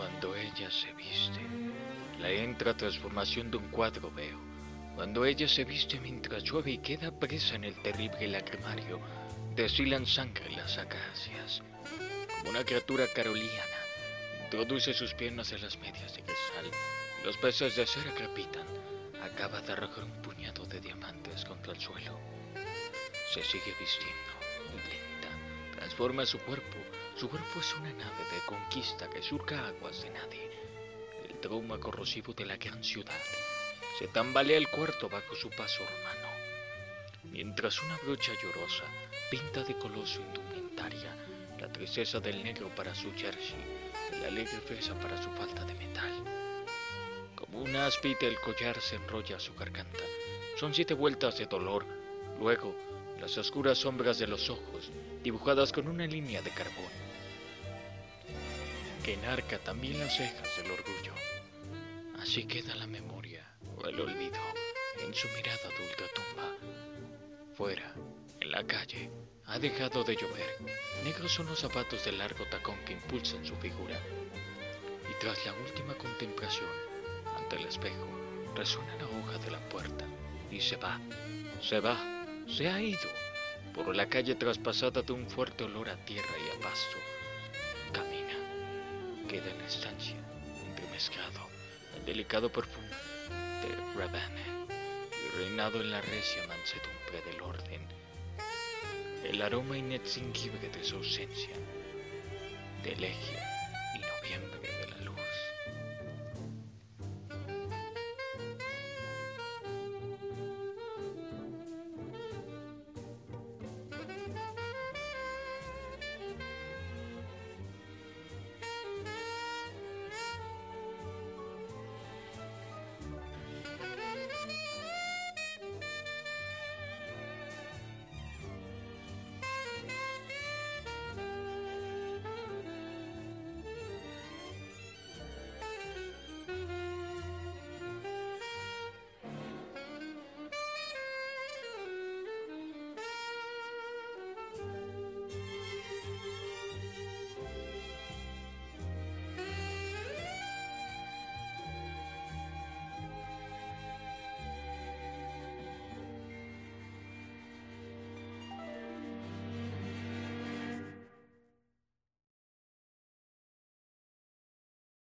Cuando ella se viste, la entra transformación de un cuadro veo. Cuando ella se viste mientras llueve y queda presa en el terrible lacrimario, desfilan sangre las acacias. Como una criatura caroliana, introduce sus piernas en las medias de cristal. Los peces de cera crepitan. Acaba de arrojar un puñado de diamantes contra el suelo. Se sigue vistiendo, lenta. Transforma su cuerpo. Su cuerpo es una nave de conquista que surca aguas de nadie. El trauma corrosivo de la gran ciudad. Se tambalea el cuarto bajo su paso romano. Mientras una brocha llorosa pinta de color su indumentaria, la tristeza del negro para su jersey, la alegre fresa para su falta de metal. Como una aspita el collar se enrolla a su garganta. Son siete vueltas de dolor. Luego, las oscuras sombras de los ojos, dibujadas con una línea de carbón, que enarca también las cejas del orgullo. Así queda la memoria o el olvido en su mirada adulta tumba. Fuera, en la calle, ha dejado de llover. Negros son los zapatos de largo tacón que impulsan su figura. Y tras la última contemplación, ante el espejo, resuena la hoja de la puerta y se va, se va, se ha ido por la calle traspasada de un fuerte olor a tierra y a pasto. Camina, queda en la estancia, entremezclado, el delicado perfume de Ravana y reinado en la recia mansedumbre del orden, el aroma inextinguible de su ausencia, de elegía